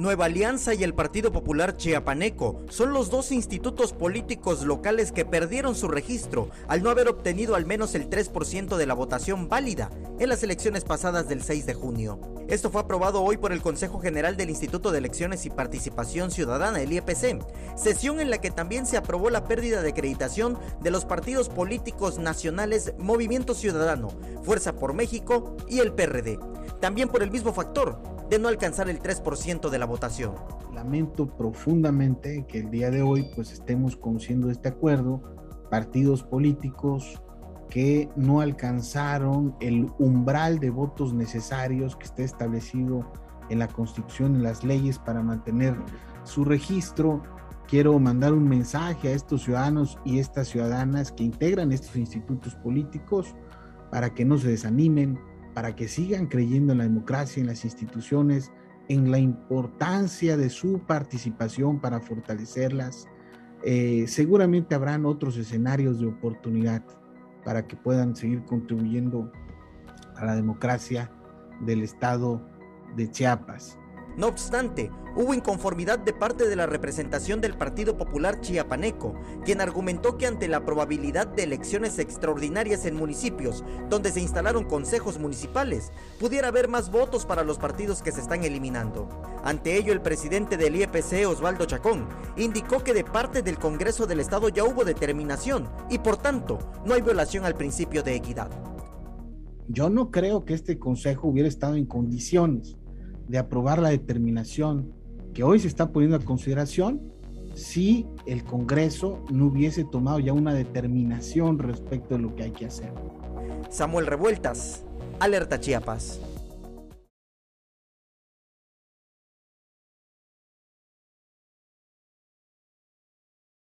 Nueva Alianza y el Partido Popular Chiapaneco son los dos institutos políticos locales que perdieron su registro al no haber obtenido al menos el 3% de la votación válida en las elecciones pasadas del 6 de junio. Esto fue aprobado hoy por el Consejo General del Instituto de Elecciones y Participación Ciudadana, el IEPC, sesión en la que también se aprobó la pérdida de acreditación de los partidos políticos nacionales Movimiento Ciudadano, Fuerza por México y el PRD. También por el mismo factor, de no alcanzar el 3% de la votación. Lamento profundamente que el día de hoy pues estemos conociendo este acuerdo, partidos políticos que no alcanzaron el umbral de votos necesarios que está establecido en la Constitución, en las leyes para mantener su registro. Quiero mandar un mensaje a estos ciudadanos y estas ciudadanas que integran estos institutos políticos para que no se desanimen, para que sigan creyendo en la democracia, en las instituciones, en la importancia de su participación para fortalecerlas. Eh, seguramente habrán otros escenarios de oportunidad para que puedan seguir contribuyendo a la democracia del estado de Chiapas. No obstante, hubo inconformidad de parte de la representación del Partido Popular Chiapaneco, quien argumentó que ante la probabilidad de elecciones extraordinarias en municipios donde se instalaron consejos municipales, pudiera haber más votos para los partidos que se están eliminando. Ante ello, el presidente del IEPC, Osvaldo Chacón, indicó que de parte del Congreso del Estado ya hubo determinación y por tanto no hay violación al principio de equidad. Yo no creo que este Consejo hubiera estado en condiciones de aprobar la determinación que hoy se está poniendo a consideración si el Congreso no hubiese tomado ya una determinación respecto de lo que hay que hacer. Samuel Revueltas, Alerta Chiapas.